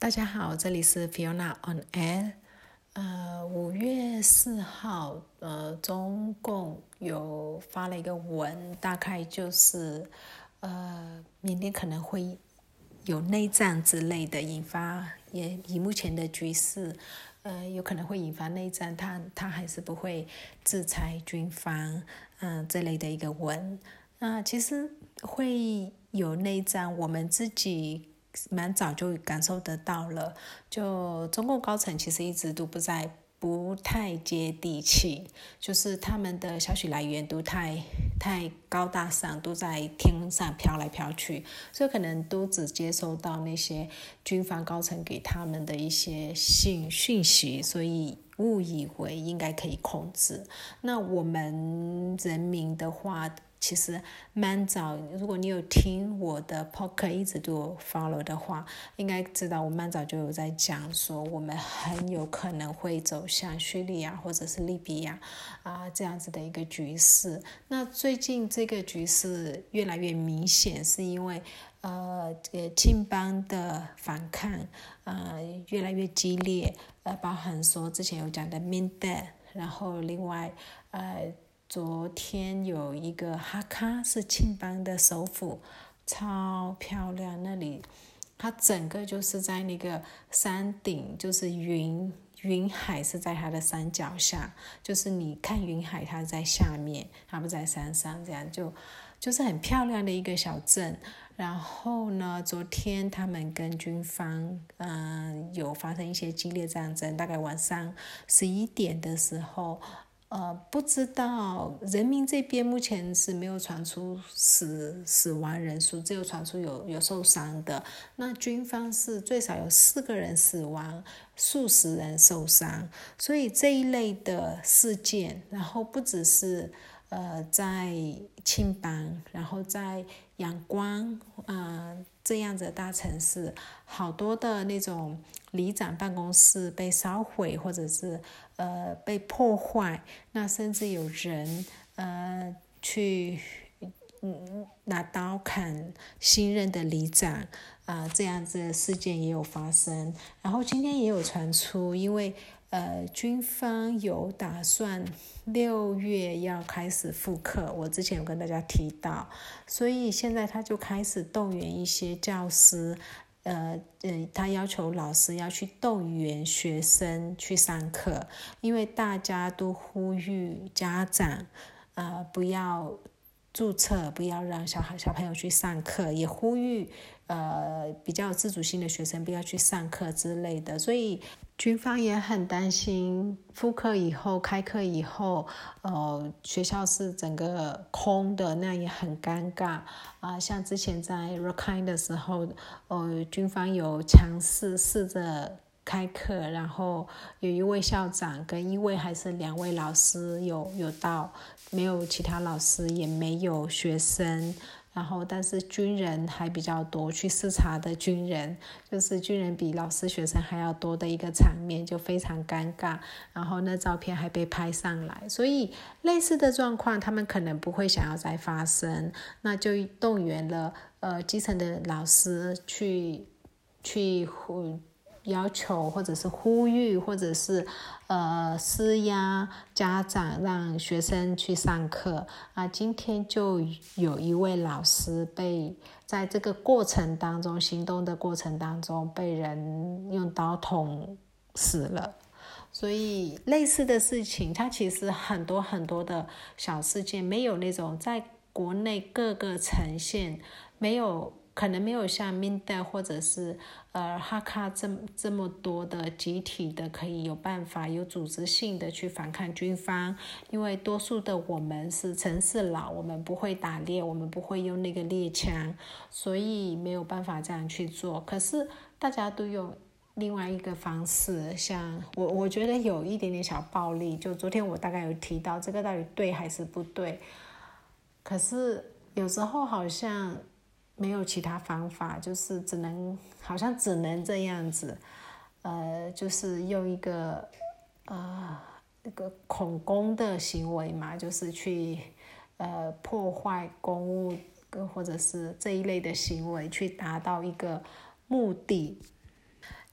大家好，这里是 Fiona on Air。呃，五月四号，呃，中共有发了一个文，大概就是呃，缅甸可能会有内战之类的，引发也以目前的局势，呃，有可能会引发内战，他他还是不会制裁军方，嗯，这类的一个文。那其实会有内战，我们自己。蛮早就感受得到了，就中共高层其实一直都不在，不太接地气，就是他们的消息来源都太太高大上，都在天上飘来飘去，所以可能都只接收到那些军方高层给他们的一些信讯息，所以误以为应该可以控制。那我们人民的话。其实蛮早，如果你有听我的 p o c a s t 一直都 follow 的话，应该知道我蛮早就有在讲说，我们很有可能会走向叙利亚或者是利比亚啊这样子的一个局势。那最近这个局势越来越明显，是因为呃呃青邦的反抗呃越来越激烈，呃包含说之前有讲的 m i n d 然后另外呃。昨天有一个哈卡是庆邦的首府，超漂亮。那里它整个就是在那个山顶，就是云云海是在它的山脚下，就是你看云海，它在下面，它不在山上，这样就就是很漂亮的一个小镇。然后呢，昨天他们跟军方嗯有发生一些激烈战争，大概晚上十一点的时候。呃，不知道人民这边目前是没有传出死死亡人数，只有传出有有受伤的。那军方是最少有四个人死亡，数十人受伤。所以这一类的事件，然后不只是呃在青邦，然后在阳光啊这样的大城市，好多的那种里长办公室被烧毁，或者是。呃，被破坏，那甚至有人呃去嗯拿刀砍新任的里长啊，这样子的事件也有发生。然后今天也有传出，因为呃军方有打算六月要开始复课，我之前有跟大家提到，所以现在他就开始动员一些教师。呃，嗯，他要求老师要去动员学生去上课，因为大家都呼吁家长，呃，不要注册，不要让小孩小朋友去上课，也呼吁呃比较自主性的学生不要去上课之类的，所以。军方也很担心复课以后、开课以后，呃，学校是整个空的，那也很尴尬啊。像之前在 Rakhine 的时候，呃，军方有尝试试着开课，然后有一位校长跟一位还是两位老师有有到，没有其他老师，也没有学生。然后，但是军人还比较多，去视察的军人就是军人比老师、学生还要多的一个场面，就非常尴尬。然后那照片还被拍上来，所以类似的状况他们可能不会想要再发生，那就动员了呃基层的老师去去要求或者是呼吁，或者是呃施压家长让学生去上课啊。今天就有一位老师被在这个过程当中行动的过程当中被人用刀捅死了。所以类似的事情，它其实很多很多的小事件，没有那种在国内各个呈现没有。可能没有像 Minda 或者是呃哈卡这这么多的集体的可以有办法有组织性的去反抗军方，因为多数的我们是城市佬，我们不会打猎，我们不会用那个猎枪，所以没有办法这样去做。可是大家都用另外一个方式，像我我觉得有一点点小暴力，就昨天我大概有提到这个到底对还是不对，可是有时候好像。没有其他方法，就是只能好像只能这样子，呃，就是用一个呃一个恐攻的行为嘛，就是去呃破坏公物或者是这一类的行为，去达到一个目的。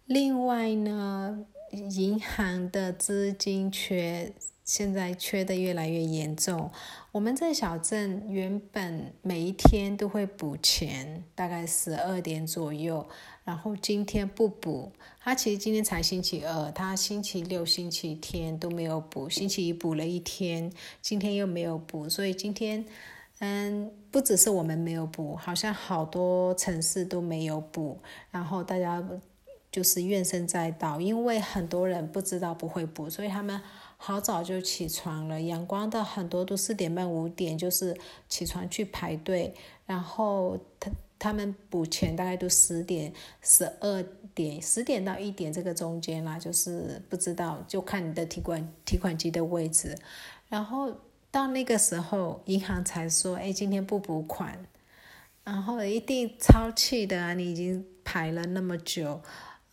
另外呢，银行的资金缺。现在缺的越来越严重。我们在小镇原本每一天都会补钱，大概十二点左右。然后今天不补，他其实今天才星期二，他星期六、星期天都没有补，星期一补了一天，今天又没有补，所以今天，嗯，不只是我们没有补，好像好多城市都没有补，然后大家就是怨声载道，因为很多人不知道不会补，所以他们。好早就起床了，阳光的很多都四点半五点就是起床去排队，然后他他们补钱大概都十点十二点十点到一点这个中间啦，就是不知道就看你的提款提款机的位置，然后到那个时候银行才说，哎，今天不补款，然后一定超气的啊，你已经排了那么久。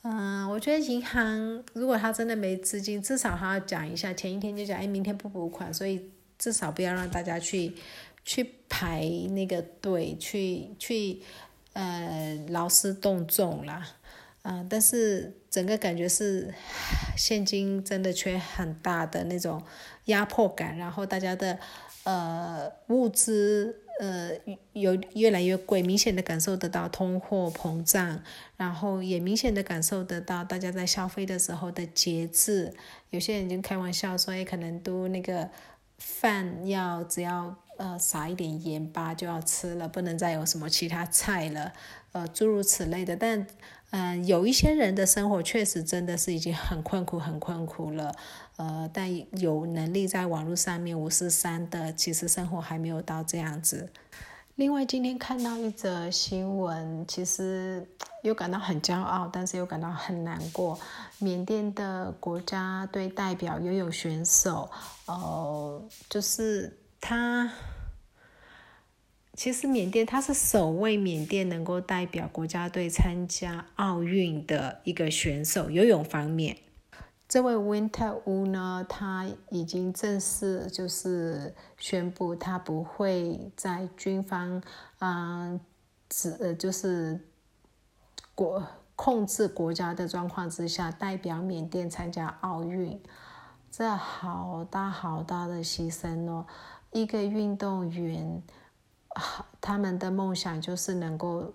嗯，我觉得银行如果他真的没资金，至少他要讲一下，前一天就讲，哎，明天不补款，所以至少不要让大家去去排那个队，去去呃劳师动众啦，嗯，但是整个感觉是现金真的缺很大的那种压迫感，然后大家的呃物资。呃，有越来越贵，明显的感受得到通货膨胀，然后也明显的感受得到大家在消费的时候的节制。有些人就开玩笑说，也，可能都那个饭要只要呃撒一点盐巴就要吃了，不能再有什么其他菜了，呃，诸如此类的。但嗯，有一些人的生活确实真的是已经很困苦、很困苦了。呃，但有能力在网络上面五四三的，其实生活还没有到这样子。另外，今天看到一则新闻，其实又感到很骄傲，但是又感到很难过。缅甸的国家队代表游泳选手，呃，就是他，其实缅甸他是首位缅甸能够代表国家队参加奥运的一个选手，游泳方面。这位 Winter Wu 呢，他已经正式就是宣布，他不会在军方嗯指呃就是国控制国家的状况之下，代表缅甸参加奥运。这好大好大的牺牲哦！一个运动员，他们的梦想就是能够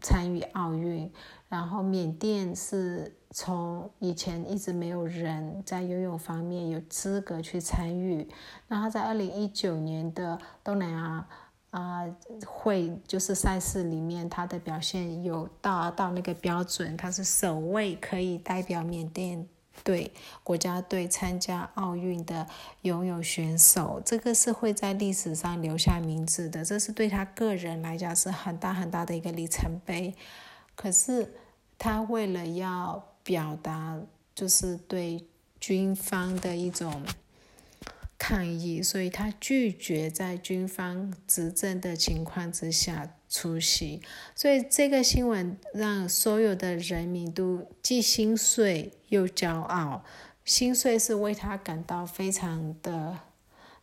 参与奥运。然后缅甸是从以前一直没有人在游泳方面有资格去参与。那他在二零一九年的东南亚啊会就是赛事里面，他的表现有达到那个标准，他是首位可以代表缅甸队国家队参加奥运的游泳选手。这个是会在历史上留下名字的，这是对他个人来讲是很大很大的一个里程碑。可是他为了要表达，就是对军方的一种抗议，所以他拒绝在军方执政的情况之下出席。所以这个新闻让所有的人民都既心碎又骄傲。心碎是为他感到非常的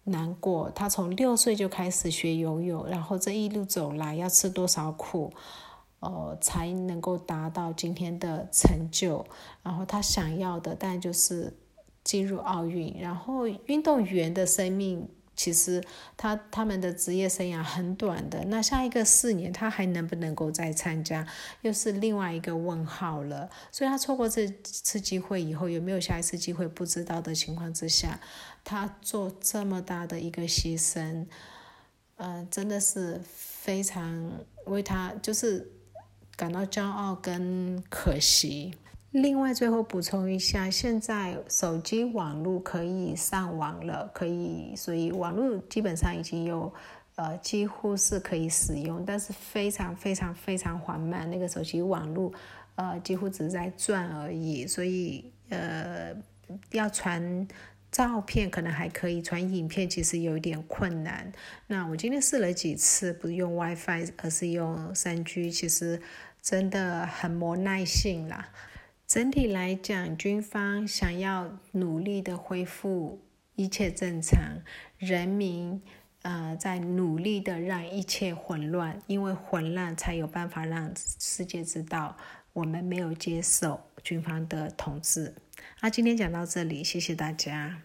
难过。他从六岁就开始学游泳，然后这一路走来要吃多少苦。呃，才能够达到今天的成就。然后他想要的，但就是进入奥运。然后运动员的生命，其实他他们的职业生涯很短的。那下一个四年，他还能不能够再参加，又是另外一个问号了。所以他错过这次机会以后，有没有下一次机会不知道的情况之下，他做这么大的一个牺牲，呃，真的是非常为他就是。感到骄傲跟可惜。另外，最后补充一下，现在手机网络可以上网了，可以，所以网络基本上已经有，呃，几乎是可以使用，但是非常非常非常缓慢。那个手机网络，呃，几乎只是在转而已，所以，呃，要传照片可能还可以，传影片其实有一点困难。那我今天试了几次，不是用 WiFi，而是用三 G，其实。真的很磨耐性啦。整体来讲，军方想要努力的恢复一切正常，人民呃在努力的让一切混乱，因为混乱才有办法让世界知道我们没有接受军方的统治。那今天讲到这里，谢谢大家。